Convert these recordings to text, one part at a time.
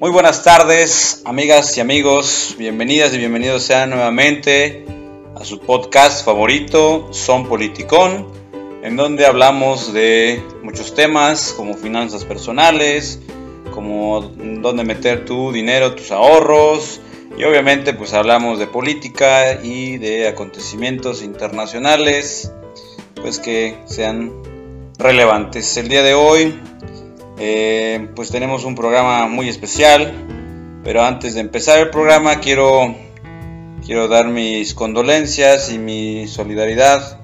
Muy buenas tardes, amigas y amigos. Bienvenidas y bienvenidos sean nuevamente a su podcast favorito, Son Politicón, en donde hablamos de muchos temas como finanzas personales, como dónde meter tu dinero, tus ahorros, y obviamente pues hablamos de política y de acontecimientos internacionales, pues que sean relevantes. El día de hoy eh, pues tenemos un programa muy especial, pero antes de empezar el programa quiero, quiero dar mis condolencias y mi solidaridad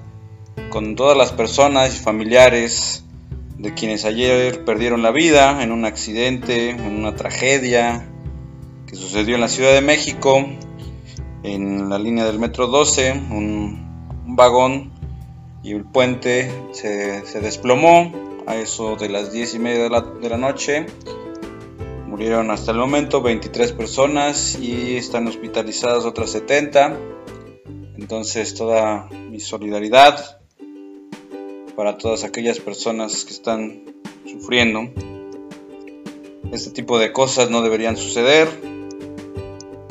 con todas las personas y familiares de quienes ayer perdieron la vida en un accidente, en una tragedia que sucedió en la Ciudad de México, en la línea del metro 12, un, vagón y el puente se desplomó a eso de las 10 y media de la, noche. Murieron hasta el momento 23 personas y están hospitalizadas otras 70. Entonces toda mi solidaridad para todas aquellas personas que están sufriendo. Este tipo de cosas no deberían suceder.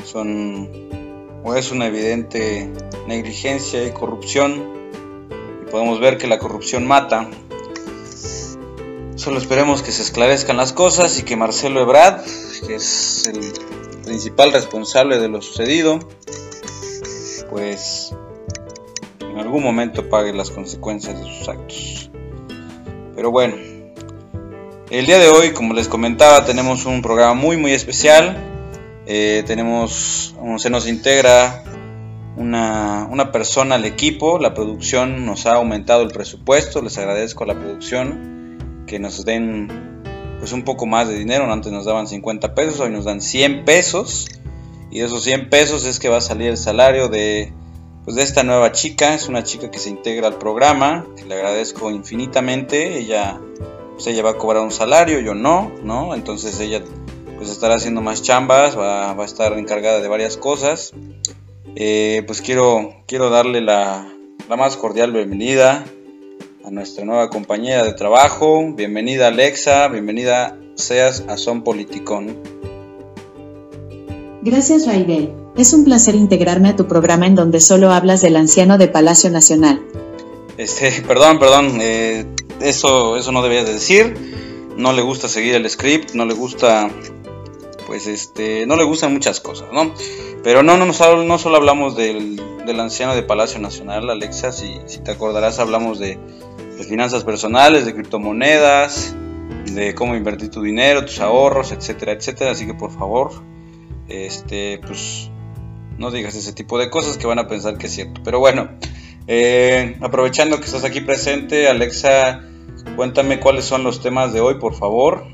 Son o es una evidente negligencia y corrupción. Y podemos ver que la corrupción mata Solo esperemos que se esclarezcan las cosas y que Marcelo Ebrard, que es el principal responsable de lo sucedido, pues en algún momento pague las consecuencias de sus actos. Pero bueno, el día de hoy, como les comentaba, tenemos un programa muy muy especial. Eh, tenemos, se nos integra una, una persona al equipo, la producción nos ha aumentado el presupuesto, les agradezco a la producción que nos den pues un poco más de dinero. Antes nos daban 50 pesos, hoy nos dan 100 pesos. Y de esos 100 pesos es que va a salir el salario de, pues de esta nueva chica. Es una chica que se integra al programa, le agradezco infinitamente. Ella, pues ella va a cobrar un salario, yo no, ¿no? Entonces ella pues estará haciendo más chambas, va, va a estar encargada de varias cosas. Eh, pues quiero, quiero darle la, la más cordial bienvenida a nuestra nueva compañera de trabajo. Bienvenida Alexa, bienvenida seas a Son Politicón. Gracias Raibel, es un placer integrarme a tu programa en donde solo hablas del anciano de Palacio Nacional. Este, perdón, perdón, eh, eso, eso no debías decir. No le gusta seguir el script, no le gusta, pues este, no le gustan muchas cosas, ¿no? Pero no, no, no, no solo hablamos del, del anciano de Palacio Nacional, Alexa, si, si te acordarás, hablamos de de finanzas personales, de criptomonedas, de cómo invertir tu dinero, tus ahorros, etcétera, etcétera. Así que por favor, este, pues no digas ese tipo de cosas que van a pensar que es cierto. Pero bueno, eh, aprovechando que estás aquí presente, Alexa, cuéntame cuáles son los temas de hoy, por favor.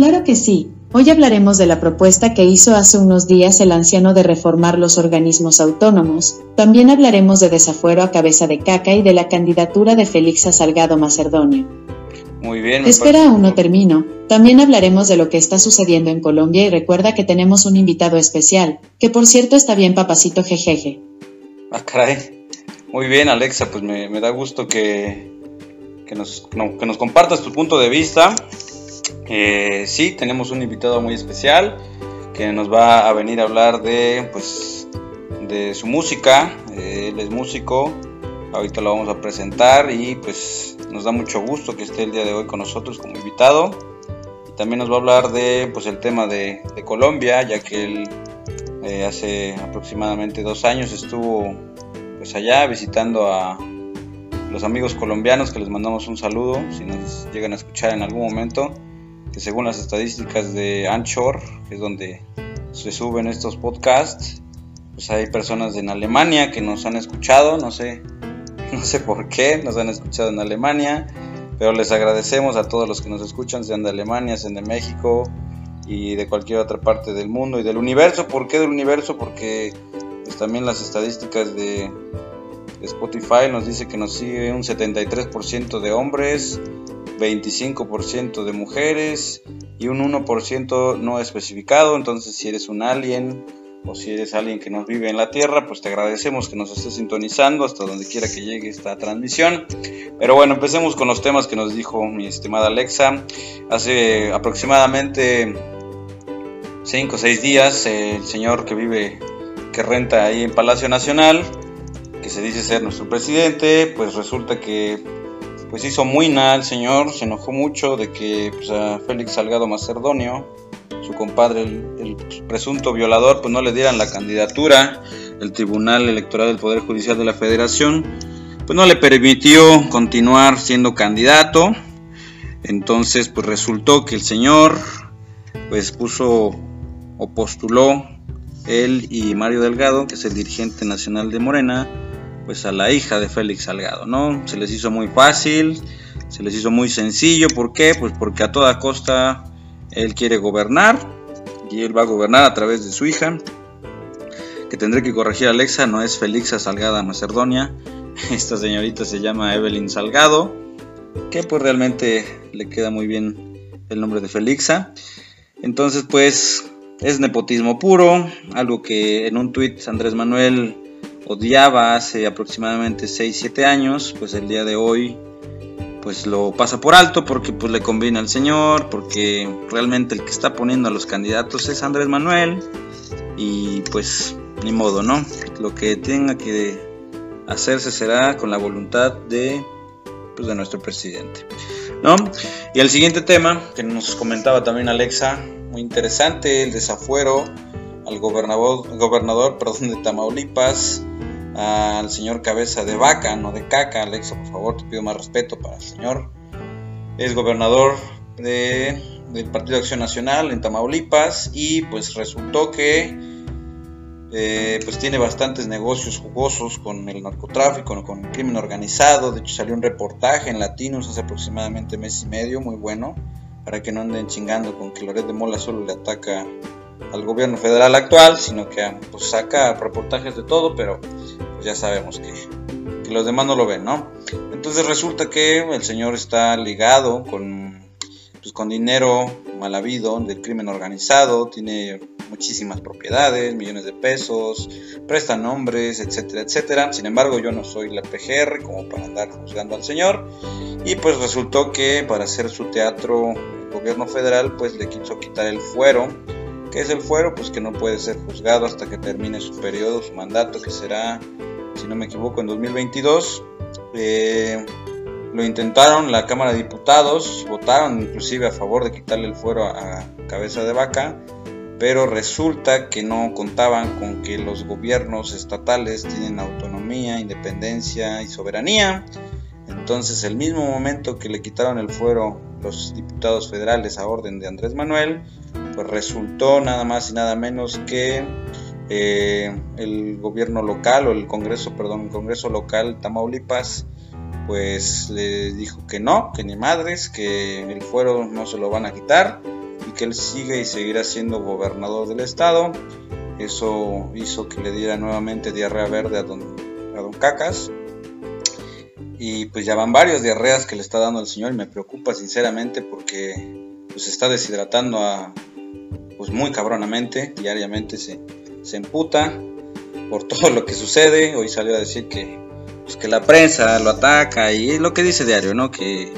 Claro que sí. Hoy hablaremos de la propuesta que hizo hace unos días el anciano de reformar los organismos autónomos. También hablaremos de desafuero a cabeza de caca y de la candidatura de Felixa Salgado Macedonio. Muy bien. Espera, aún no termino. También hablaremos de lo que está sucediendo en Colombia y recuerda que tenemos un invitado especial, que por cierto está bien papacito jejeje. Ah, caray. Muy bien, Alexa, pues me, da gusto que, que, nos, que nos compartas tu punto de vista. Sí, tenemos un invitado muy especial que nos va a venir a hablar de, pues, de su música. Él es músico, ahorita lo vamos a presentar y pues nos da mucho gusto que esté el día de hoy con nosotros como invitado. Y también nos va a hablar de, pues, el tema de, Colombia, ya que él eh, hace aproximadamente dos años estuvo pues allá visitando a los amigos colombianos que les mandamos un saludo si nos llegan a escuchar en algún momento que según las estadísticas de Anchor, que es donde se suben estos podcasts, pues hay personas en Alemania que nos han escuchado, no sé, no sé por qué nos han escuchado en Alemania, pero les agradecemos a todos los que nos escuchan, sean de Alemania, sean de México y de cualquier otra parte del mundo y del universo. ¿Por qué del universo? Porque pues, también las estadísticas de Spotify nos dice que nos sigue un 73% de hombres, 25% de mujeres y un 1% no especificado. Entonces, si eres un alien o si eres alguien que nos vive en la tierra, pues te agradecemos que nos estés sintonizando hasta donde quiera que llegue esta transmisión. Pero bueno, empecemos con los temas que nos dijo mi estimada Alexa. Hace aproximadamente 5 o 6 días, el señor que vive, que renta ahí en Palacio Nacional, que se dice ser nuestro presidente, pues resulta que pues hizo muy nada el señor, se enojó mucho de que pues, a Félix Salgado Macedonio, su compadre, el, presunto violador, pues no le dieran la candidatura. El Tribunal Electoral del Poder Judicial de la Federación, pues no le permitió continuar siendo candidato. Entonces, pues resultó que el señor, pues puso o postuló él y Mario Delgado, que es el dirigente nacional de Morena, pues a la hija de Félix Salgado, ¿no? Se les hizo muy fácil, se les hizo muy sencillo, ¿por qué? Pues porque a toda costa él quiere gobernar y él va a gobernar a través de su hija, que tendré que corregir a Alexa, no es Felixa Salgada Macedonia, esta señorita se llama Evelyn Salgado, que pues realmente le queda muy bien el nombre de Felixa. Entonces pues es nepotismo puro, algo que en un tuit Andrés Manuel odiaba hace aproximadamente 6-7 años, pues el día de hoy pues lo pasa por alto porque pues le conviene al señor, porque realmente el que está poniendo a los candidatos es Andrés Manuel y pues ni modo, ¿no? Lo que tenga que hacerse será con la voluntad de pues, de nuestro presidente, ¿no? Y el siguiente tema que nos comentaba también Alexa, muy interesante, el desafuero al gobernador, gobernador perdón, de Tamaulipas, al señor Cabeza de Vaca, no de Caca. Alexa, por favor, te pido más respeto para el señor. Es gobernador de, del Partido de Acción Nacional en Tamaulipas y pues resultó que eh, pues tiene bastantes negocios jugosos con el narcotráfico, con el crimen organizado. De hecho salió un reportaje en Latinos hace aproximadamente mes y medio, muy bueno, para que no anden chingando con que Loret de Mola solo le ataca al gobierno federal actual, sino que pues, saca reportajes de todo, pero pues, ya sabemos que, que, los demás no lo ven, ¿no? Entonces resulta que el señor está ligado con, pues, con dinero mal habido del crimen organizado, tiene muchísimas propiedades, millones de pesos, presta nombres, etcétera, etcétera. Sin embargo, yo no soy la PGR como para andar juzgando al señor. Y pues resultó que para hacer su teatro el gobierno federal pues le quiso quitar el fuero ¿Qué es el fuero? Pues que no puede ser juzgado hasta que termine su periodo, su mandato, que será, si no me equivoco, en 2022. Eh, lo intentaron, la Cámara de Diputados votaron inclusive a favor de quitarle el fuero a, cabeza de vaca, pero resulta que no contaban con que los gobiernos estatales tienen autonomía, independencia y soberanía. Entonces, el mismo momento que le quitaron el fuero los diputados federales a orden de Andrés Manuel, pues resultó nada más y nada menos que eh, el gobierno local o el Congreso, perdón, el Congreso local Tamaulipas, pues le dijo que no, que ni madres, que el fuero no se lo van a quitar y que él sigue y seguirá siendo gobernador del estado. Eso hizo que le diera nuevamente diarrea verde a don, a don Cacas. Y pues ya van varios diarreas que le está dando el señor y me preocupa sinceramente porque pues está deshidratando a, pues muy cabronamente, diariamente se, se emputa por todo lo que sucede. Hoy salió a decir que, pues que la prensa lo ataca y lo que dice diario, ¿no? Que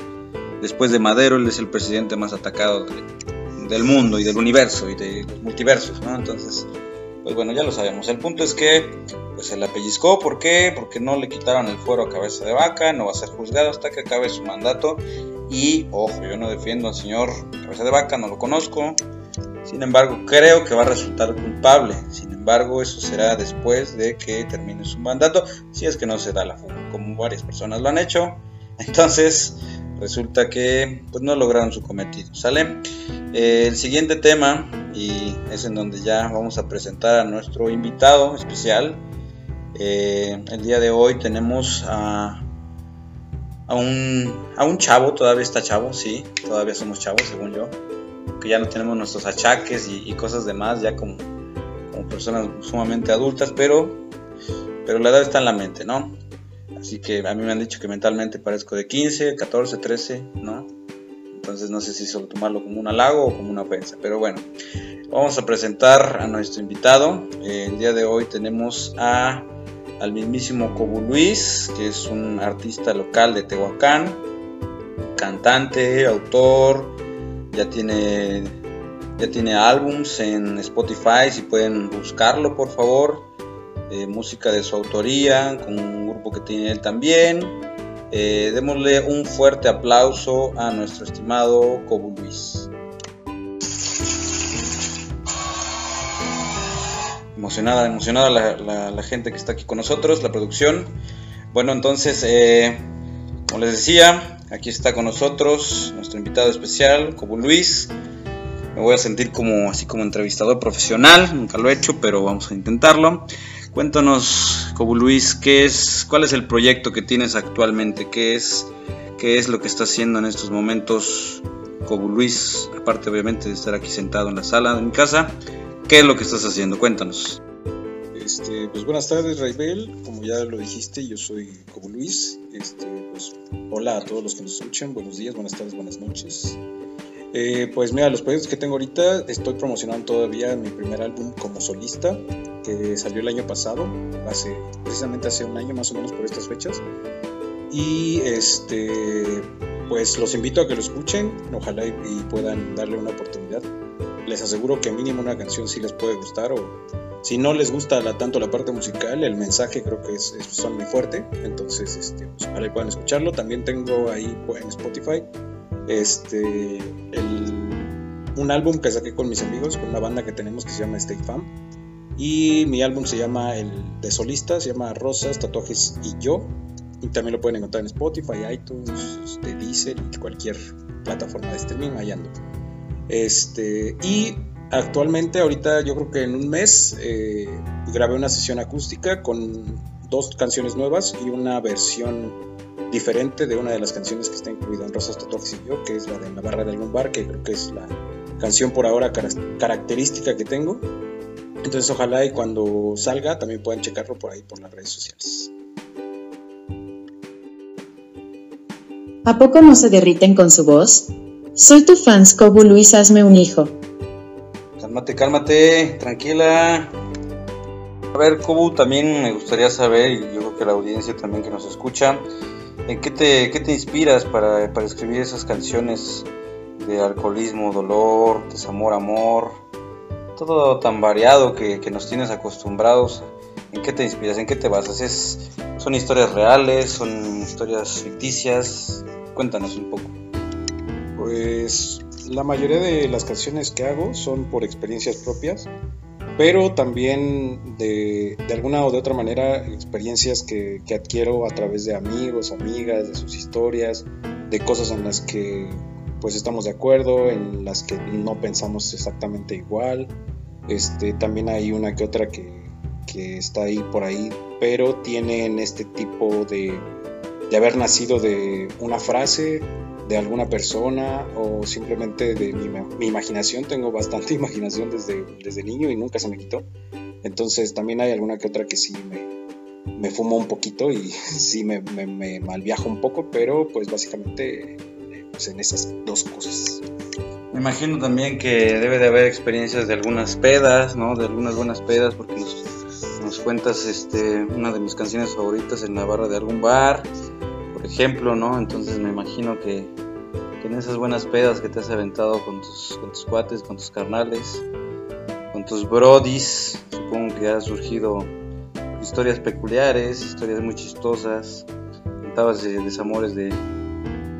después de Madero él es el presidente más atacado del mundo y del universo y de los multiversos, ¿no? Entonces, pues bueno, ya lo sabemos. El punto es que pues se la pellizcó, ¿por qué? Porque no le quitaron el fuero a cabeza de vaca, no va a ser juzgado hasta que acabe su mandato. Y ojo, yo no defiendo al señor cabeza de vaca, no lo conozco, sin embargo, creo que va a resultar culpable. Sin embargo, eso será después de que termine su mandato, si es que no se da la fuga, como varias personas lo han hecho. Entonces, resulta que pues, no lograron su cometido. ¿Sale? Eh, el siguiente tema, y es en donde ya vamos a presentar a nuestro invitado especial. Eh, el día de hoy tenemos a, a, un, a un chavo, todavía está chavo, sí, todavía somos chavos, según yo que ya no tenemos nuestros achaques y, cosas demás, ya como, como, personas sumamente adultas, pero, pero la edad está en la mente, ¿no? Así que a mí me han dicho que mentalmente parezco de 15, 14, 13, ¿no? Entonces no sé si solo tomarlo como un halago o como una ofensa. Pero bueno, vamos a presentar a nuestro invitado. Eh, el día de hoy tenemos a, al mismísimo Cobu Luis, que es un artista local de Tehuacán, cantante, autor, ya tiene, ya tiene álbums en Spotify, si pueden buscarlo por favor. Eh, música de su autoría, con un grupo que tiene él también. Eh, démosle un fuerte aplauso a nuestro estimado Cobu Luis. Emocionada, emocionada la, gente que está aquí con nosotros, la producción. Bueno, entonces, eh, como les decía, aquí está con nosotros nuestro invitado especial, Cobu Luis. Me voy a sentir como así como entrevistador profesional, nunca lo he hecho, pero vamos a intentarlo. Cuéntanos, Cobu Luis, ¿qué es, ¿cuál es el proyecto que tienes actualmente? ¿Qué es, qué es lo que estás haciendo en estos momentos, Cobu Luis? Aparte, obviamente, de estar aquí sentado en la sala de mi casa, ¿qué es lo que estás haciendo? Cuéntanos. Este, pues buenas tardes, Raibel. Como ya lo dijiste, yo soy Cobu Luis. Este, pues, hola a todos los que nos escuchan. Buenos días, buenas tardes, buenas noches. Eh, pues mira, los proyectos que tengo ahorita, estoy promocionando todavía mi primer álbum como solista, que salió el año pasado, hace, precisamente hace un año más o menos por estas fechas. Y este, pues los invito a que lo escuchen, ojalá y, puedan darle una oportunidad. Les aseguro que mínimo una canción sí les puede gustar o si no les gusta la, tanto la parte musical, el mensaje creo que es, son muy fuerte, entonces este, pues, puedan escucharlo. También tengo ahí en Spotify este, un álbum que saqué con mis amigos, con una banda que tenemos que se llama State Fam. Y mi álbum se llama el de solista, llama Rosas, Tatuajes y Yo. Y también lo pueden encontrar en Spotify, iTunes, este, Deezer y cualquier plataforma de streaming, ahí ando. Este, y actualmente, ahorita yo creo que en un mes, eh, grabé una sesión acústica con dos canciones nuevas y una versión diferente de una de las canciones que está incluida en Rosas Tatuajes y Yo, que es la de La Barra de algún bar, que creo que es la canción por ahora característica que tengo. Entonces ojalá y cuando salga también puedan checarlo por ahí por las redes sociales. ¿A poco no se derriten con su voz? Soy tu fan, Cobu Luis, hazme un hijo. Cálmate, cálmate, tranquila. A ver, Cobu, también me gustaría saber, y yo creo que la audiencia también que nos escucha, ¿En qué te, qué te inspiras para, escribir esas canciones de alcoholismo, dolor, desamor, amor? Todo tan variado que, nos tienes acostumbrados. ¿En qué te inspiras? ¿En qué te basas? ¿Es, ¿Son historias reales? ¿Son historias ficticias? Cuéntanos un poco. Pues la mayoría de las canciones que hago son por experiencias propias pero también de, alguna o de otra manera experiencias que, adquiero a través de amigos, amigas, de sus historias, de cosas en las que pues estamos de acuerdo, en las que no pensamos exactamente igual. Este, también hay una que otra que, está ahí por ahí, pero tienen este tipo de, de haber nacido de una frase de alguna persona o simplemente de mi, imaginación. Tengo bastante imaginación desde, desde niño y nunca se me quitó. Entonces también hay alguna que otra que sí me, me fumo un poquito y sí me, me, malviajo un poco, pero pues básicamente pues en esas dos cosas. Me imagino también que debe de haber experiencias de algunas pedas, ¿no? De algunas buenas pedas, porque nos cuentas este, una de mis canciones favoritas en la barra de algún bar ejemplo, ¿no? Entonces me imagino que, en esas buenas pedas que te has aventado con tus, con tus cuates, con tus carnales, con tus brodis, supongo que ha surgido historias peculiares, historias muy chistosas, contabas de desamores de,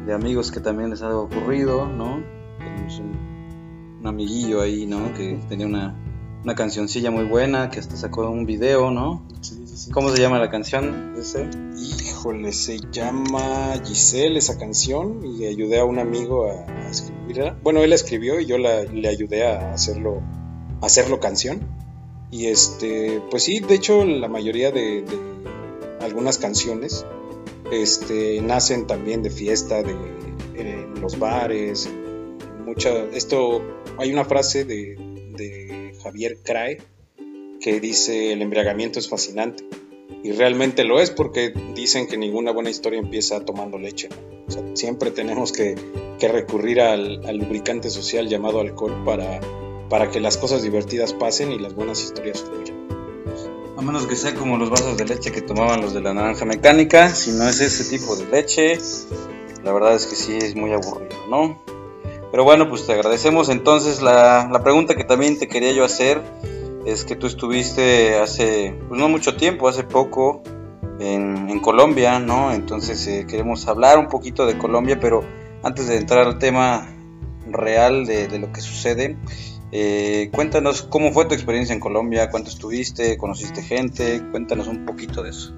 de amigos que también les ha ocurrido, ¿no? Tenemos un, un amiguillo ahí, ¿no? Que tenía una, una cancioncilla muy buena, que hasta sacó un video, ¿no? Sí, sí, sí. ¿Cómo se llama la canción? Ese? Híjole, se llama Giselle esa canción y ayudé a un amigo a, escribirla. Bueno, él la escribió y yo le ayudé a hacerlo, a hacerlo canción. Y este, pues sí, de hecho la mayoría de, algunas canciones este, nacen también de fiesta, de en los bares, mucha, esto, hay una frase de Javier Crae, que dice el embriagamiento es fascinante. Y realmente lo es porque dicen que ninguna buena historia empieza tomando leche. siempre tenemos que, recurrir al, lubricante social llamado alcohol para, para que las cosas divertidas pasen y las buenas historias fluyan. A menos que sea como los vasos de leche que tomaban los de la naranja mecánica, si no es ese tipo de leche, la verdad es que sí es muy aburrido, ¿no? Pero bueno, pues te agradecemos. Entonces, la, la pregunta que también te quería yo hacer es que tú estuviste hace, pues no mucho tiempo, hace poco, en, Colombia, ¿no? Entonces eh, queremos hablar un poquito de Colombia, pero antes de entrar al tema real de, lo que sucede, eh, cuéntanos cómo fue tu experiencia en Colombia, cuánto estuviste, conociste gente, cuéntanos un poquito de eso.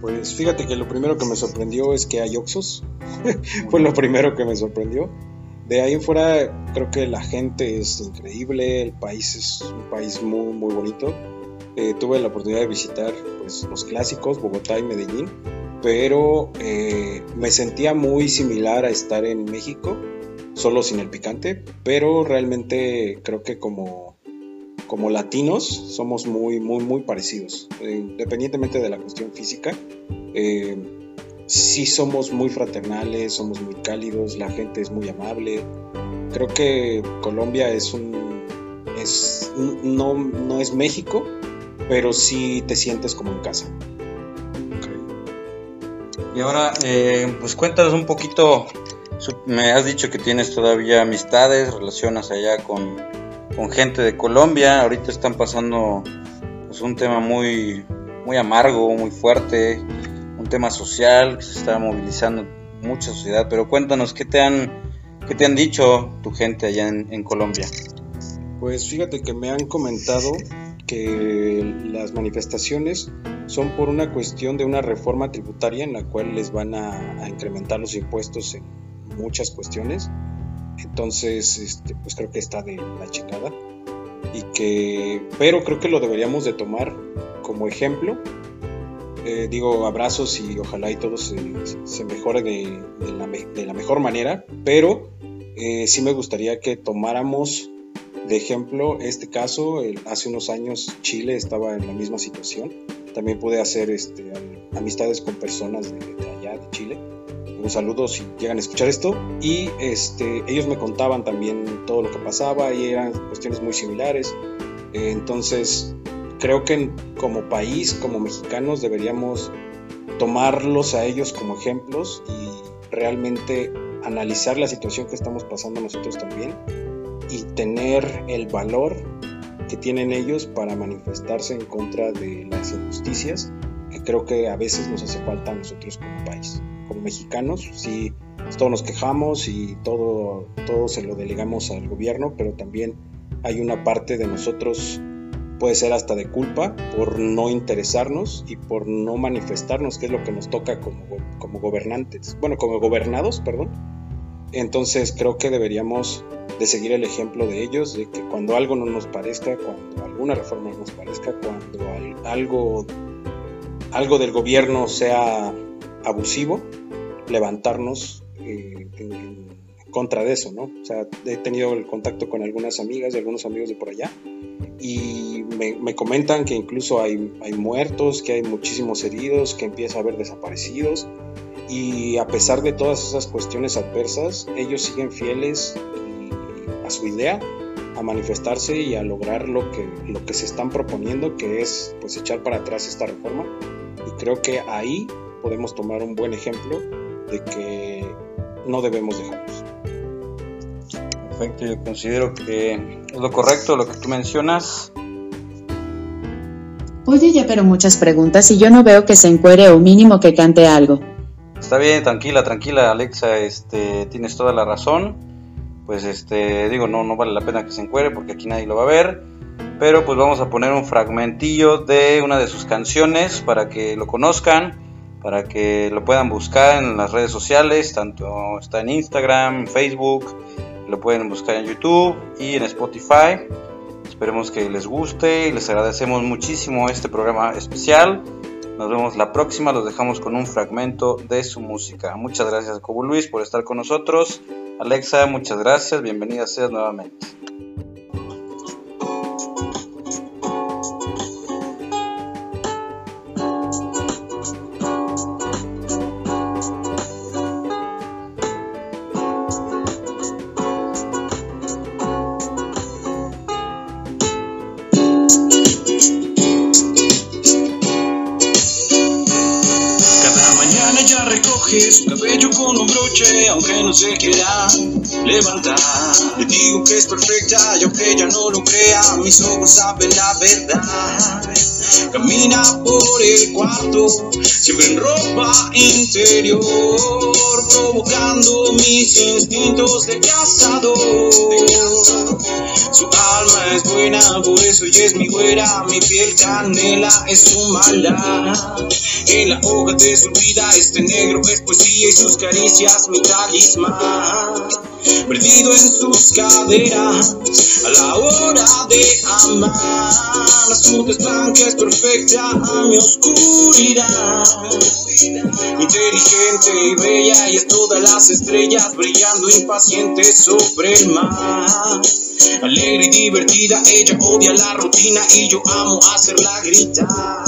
Pues fíjate que lo primero que me sorprendió es que hay Oxos, fue lo primero que me sorprendió. De ahí en fuera creo que la gente es increíble, el país es un país muy muy bonito eh, tuve la oportunidad de visitar pues, los clásicos, Bogotá y Medellín, pero eh, me sentía muy similar a estar en México, solo sin el picante, pero realmente creo que como, como latinos somos muy, muy, muy parecidos, eh, independientemente de la cuestión física. Sí somos muy fraternales, somos muy cálidos, la gente es muy amable. Creo que Colombia es un... Es, no, no es México, pero sí te sientes como en casa. Y ahora, eh, pues cuéntanos un poquito, me has dicho que tienes todavía amistades, relaciones allá con, gente de Colombia, ahorita están pasando pues, un tema muy, muy amargo, muy fuerte, un tema social que se está movilizando mucha sociedad, pero cuéntanos, ¿qué te han, qué te han dicho tu gente allá en, en Colombia? Pues fíjate que me han comentado que las manifestaciones son por una cuestión de una reforma tributaria en la cual les van a, incrementar los impuestos en muchas cuestiones. Entonces, este, pues creo que está de la chingada. Y que, pero creo que lo deberíamos de tomar como ejemplo. Eh, digo, abrazos y ojalá y todo se, mejore de, la, mejor manera. Pero eh, sí me gustaría que tomáramos de ejemplo, este caso, hace unos años Chile estaba en la misma situación. También pude hacer este, amistades con personas de, allá, de Chile. Un saludo si llegan a escuchar esto. Y este, ellos me contaban también todo lo que pasaba y eran cuestiones muy similares. entonces, creo que como país, como mexicanos, deberíamos tomarlos a ellos como ejemplos y realmente analizar la situación que estamos pasando nosotros también y tener el valor que tienen ellos para manifestarse en contra de las injusticias que creo que a veces nos hace falta a nosotros como país. Como mexicanos, sí, todos nos quejamos y todo, todo se lo delegamos al gobierno, pero también hay una parte de nosotros, puede ser hasta de culpa, por no interesarnos y por no manifestarnos, que es lo que nos toca como, como gobernantes, bueno, como gobernados, perdón. Entonces creo que deberíamos de seguir el ejemplo de ellos, de que cuando algo no nos parezca, cuando alguna reforma no nos parezca, cuando algo, algo del gobierno sea abusivo, levantarnos eh, en, contra de eso, ¿no? O sea, he tenido el contacto con algunas amigas y algunos amigos de por allá y me, comentan que incluso hay, hay muertos, que hay muchísimos heridos, que empieza a haber desaparecidos y a pesar de todas esas cuestiones adversas, ellos siguen fieles su idea, a manifestarse y a lograr lo que, lo que se están proponiendo, que es pues echar para atrás esta reforma. Y creo que ahí podemos tomar un buen ejemplo de que no debemos dejarnos. Perfecto, yo considero que es lo correcto lo que tú mencionas. Oye, ya pero muchas preguntas y yo no veo que se encuere o mínimo que cante algo. Está bien, tranquila, tranquila, Alexa, este, tienes toda la razón pues este, digo, no, no vale la pena que se encuere porque aquí nadie lo va a ver. Pero pues vamos a poner un fragmentillo de una de sus canciones para que lo conozcan, para que lo puedan buscar en las redes sociales, tanto está en Instagram, Facebook, lo pueden buscar en YouTube y en Spotify. Esperemos que les guste y les agradecemos muchísimo este programa especial. Nos vemos la próxima, los dejamos con un fragmento de su música. Muchas gracias, Cobo Luis, por estar con nosotros. Alexa, muchas gracias, bienvenida seas nuevamente. Aunque no se quiera levantar. Le digo que es perfecta y aunque ella no lo crea, mis ojos saben la verdad. Camina por el cuarto, siempre en ropa interior, provocando mis instintos de cazador. Su es buena, por eso ella es mi güera, mi piel canela es su maldad. En la hoja de su vida este negro es poesía y sus caricias mi talismán. Perdido en sus caderas a la hora de amar. Su blanca es perfecta a mi oscuridad. Inteligente y bella y es todas las estrellas brillando impaciente sobre el mar. Alegre y divertida, ella odia la rutina y yo amo hacerla gritar.